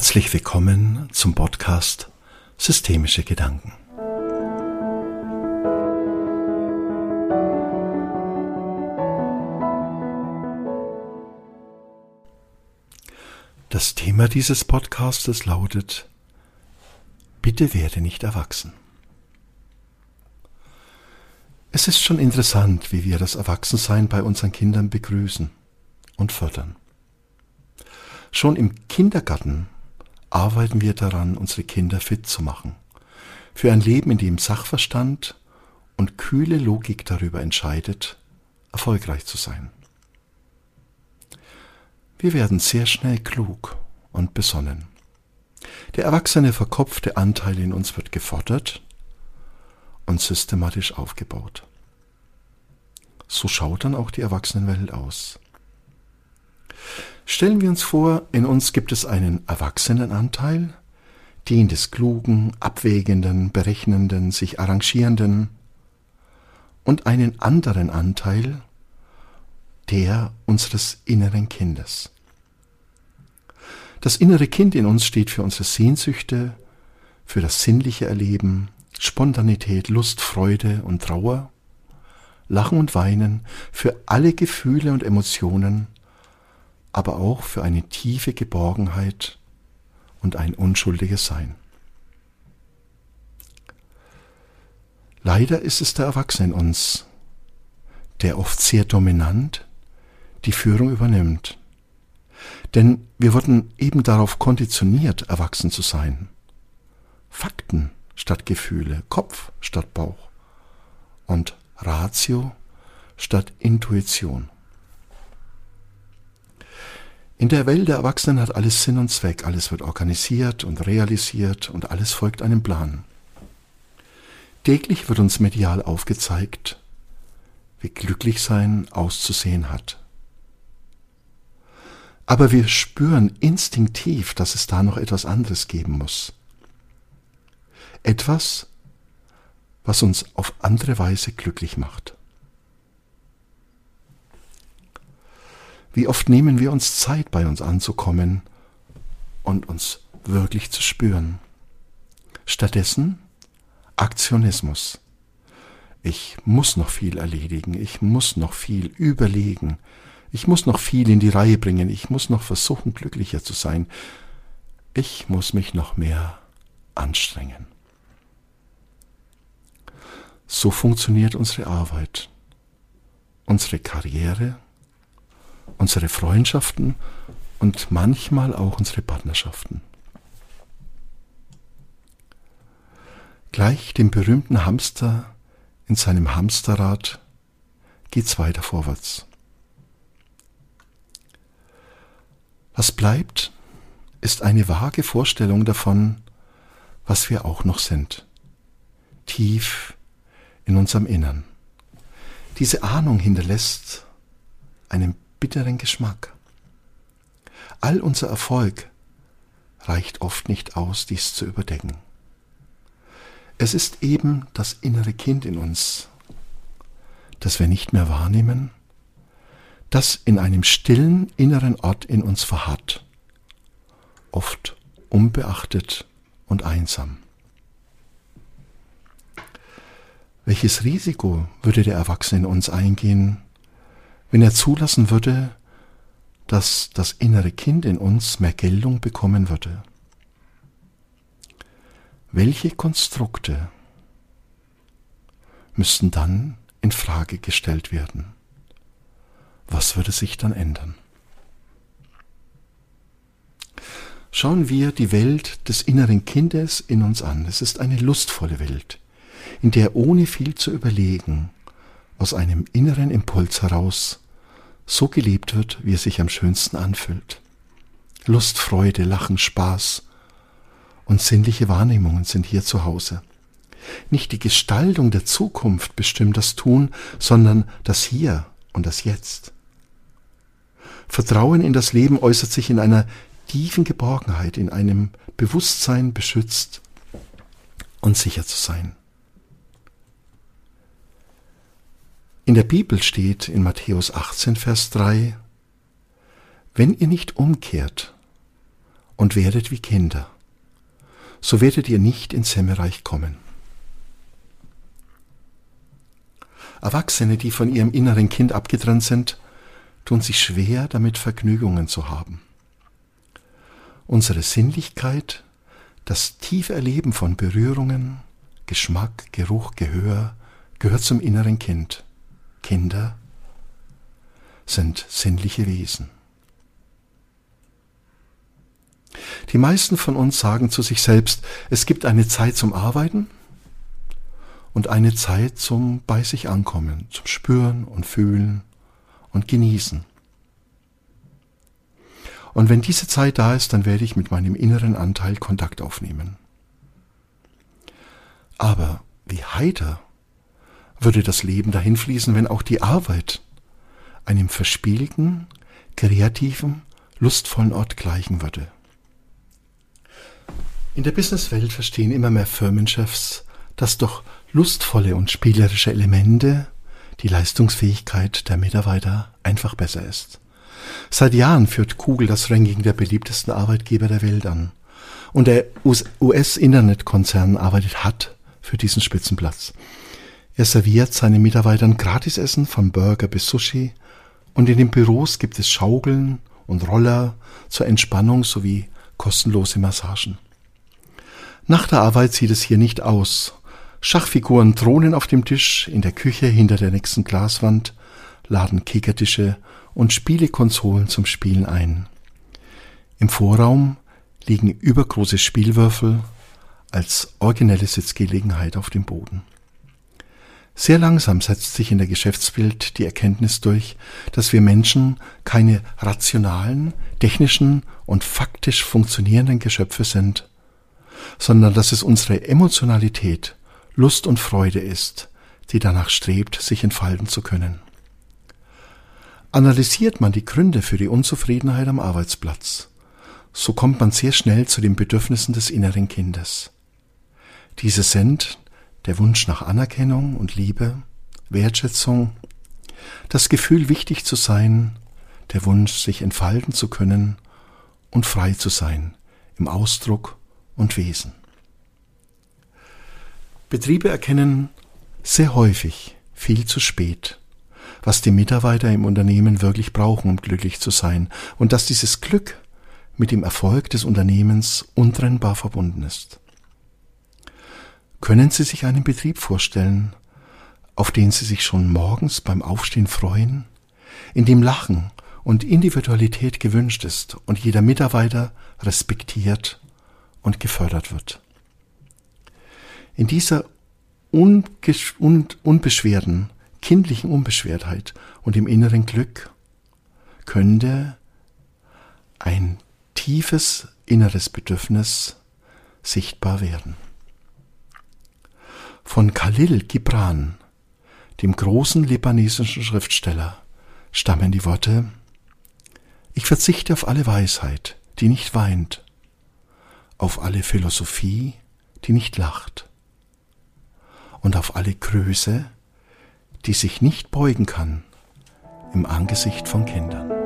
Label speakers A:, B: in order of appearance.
A: Herzlich willkommen zum Podcast Systemische Gedanken. Das Thema dieses Podcastes lautet Bitte werde nicht erwachsen. Es ist schon interessant, wie wir das Erwachsensein bei unseren Kindern begrüßen und fördern. Schon im Kindergarten arbeiten wir daran, unsere Kinder fit zu machen. Für ein Leben, in dem Sachverstand und kühle Logik darüber entscheidet, erfolgreich zu sein. Wir werden sehr schnell klug und besonnen. Der erwachsene verkopfte Anteil in uns wird gefordert und systematisch aufgebaut. So schaut dann auch die Erwachsenenwelt aus. Stellen wir uns vor, in uns gibt es einen Erwachsenenanteil, den des klugen, abwägenden, berechnenden, sich arrangierenden und einen anderen Anteil, der unseres inneren Kindes. Das innere Kind in uns steht für unsere Sehnsüchte, für das sinnliche Erleben, Spontanität, Lust, Freude und Trauer, Lachen und Weinen, für alle Gefühle und Emotionen, aber auch für eine tiefe Geborgenheit und ein unschuldiges Sein. Leider ist es der Erwachsene in uns, der oft sehr dominant die Führung übernimmt. Denn wir wurden eben darauf konditioniert, erwachsen zu sein. Fakten statt Gefühle, Kopf statt Bauch und Ratio statt Intuition. In der Welt der Erwachsenen hat alles Sinn und Zweck, alles wird organisiert und realisiert und alles folgt einem Plan. Täglich wird uns medial aufgezeigt, wie glücklich sein auszusehen hat. Aber wir spüren instinktiv, dass es da noch etwas anderes geben muss. Etwas, was uns auf andere Weise glücklich macht. Wie oft nehmen wir uns Zeit, bei uns anzukommen und uns wirklich zu spüren? Stattdessen Aktionismus. Ich muss noch viel erledigen, ich muss noch viel überlegen, ich muss noch viel in die Reihe bringen, ich muss noch versuchen, glücklicher zu sein, ich muss mich noch mehr anstrengen. So funktioniert unsere Arbeit, unsere Karriere, unsere Freundschaften und manchmal auch unsere Partnerschaften. Gleich dem berühmten Hamster in seinem Hamsterrad geht's weiter vorwärts. Was bleibt, ist eine vage Vorstellung davon, was wir auch noch sind, tief in unserem Innern. Diese Ahnung hinterlässt einen bitteren Geschmack. All unser Erfolg reicht oft nicht aus, dies zu überdecken. Es ist eben das innere Kind in uns, das wir nicht mehr wahrnehmen, das in einem stillen inneren Ort in uns verharrt, oft unbeachtet und einsam. Welches Risiko würde der Erwachsene in uns eingehen, wenn er zulassen würde, dass das innere Kind in uns mehr Geltung bekommen würde. Welche Konstrukte müssten dann in Frage gestellt werden? Was würde sich dann ändern? Schauen wir die Welt des inneren Kindes in uns an. Es ist eine lustvolle Welt, in der ohne viel zu überlegen aus einem inneren Impuls heraus so gelebt wird, wie es sich am schönsten anfühlt. Lust, Freude, Lachen, Spaß und sinnliche Wahrnehmungen sind hier zu Hause. Nicht die Gestaltung der Zukunft bestimmt das Tun, sondern das Hier und das Jetzt. Vertrauen in das Leben äußert sich in einer tiefen Geborgenheit, in einem Bewusstsein, beschützt und sicher zu sein. In der Bibel steht in Matthäus 18, Vers 3, Wenn ihr nicht umkehrt und werdet wie Kinder, so werdet ihr nicht ins Himmelreich kommen. Erwachsene, die von ihrem inneren Kind abgetrennt sind, tun sich schwer damit Vergnügungen zu haben. Unsere Sinnlichkeit, das tiefe Erleben von Berührungen, Geschmack, Geruch, Gehör gehört zum inneren Kind. Kinder sind sinnliche Wesen. Die meisten von uns sagen zu sich selbst, es gibt eine Zeit zum Arbeiten und eine Zeit zum bei sich ankommen, zum Spüren und Fühlen und Genießen. Und wenn diese Zeit da ist, dann werde ich mit meinem inneren Anteil Kontakt aufnehmen. Aber wie heiter würde das Leben dahin fließen, wenn auch die Arbeit einem verspielten, kreativen, lustvollen Ort gleichen würde. In der Businesswelt verstehen immer mehr Firmenchefs, dass doch lustvolle und spielerische Elemente die Leistungsfähigkeit der Mitarbeiter einfach besser ist. Seit Jahren führt Kugel das Ranking der beliebtesten Arbeitgeber der Welt an. Und der US-Internetkonzern arbeitet hart für diesen Spitzenplatz. Er serviert seinen Mitarbeitern Gratisessen von Burger bis Sushi und in den Büros gibt es Schaukeln und Roller zur Entspannung sowie kostenlose Massagen. Nach der Arbeit sieht es hier nicht aus. Schachfiguren thronen auf dem Tisch, in der Küche hinter der nächsten Glaswand laden Kickertische und Spielekonsolen zum Spielen ein. Im Vorraum liegen übergroße Spielwürfel als originelle Sitzgelegenheit auf dem Boden. Sehr langsam setzt sich in der Geschäftswelt die Erkenntnis durch, dass wir Menschen keine rationalen, technischen und faktisch funktionierenden Geschöpfe sind, sondern dass es unsere Emotionalität, Lust und Freude ist, die danach strebt, sich entfalten zu können. Analysiert man die Gründe für die Unzufriedenheit am Arbeitsplatz, so kommt man sehr schnell zu den Bedürfnissen des inneren Kindes. Diese sind der Wunsch nach Anerkennung und Liebe, Wertschätzung, das Gefühl wichtig zu sein, der Wunsch sich entfalten zu können und frei zu sein im Ausdruck und Wesen. Betriebe erkennen sehr häufig viel zu spät, was die Mitarbeiter im Unternehmen wirklich brauchen, um glücklich zu sein, und dass dieses Glück mit dem Erfolg des Unternehmens untrennbar verbunden ist. Können Sie sich einen Betrieb vorstellen, auf den Sie sich schon morgens beim Aufstehen freuen, in dem Lachen und Individualität gewünscht ist und jeder Mitarbeiter respektiert und gefördert wird? In dieser unbeschwerten, kindlichen Unbeschwertheit und im inneren Glück könnte ein tiefes inneres Bedürfnis sichtbar werden. Von Khalil Gibran, dem großen libanesischen Schriftsteller, stammen die Worte Ich verzichte auf alle Weisheit, die nicht weint, auf alle Philosophie, die nicht lacht, und auf alle Größe, die sich nicht beugen kann im Angesicht von Kindern.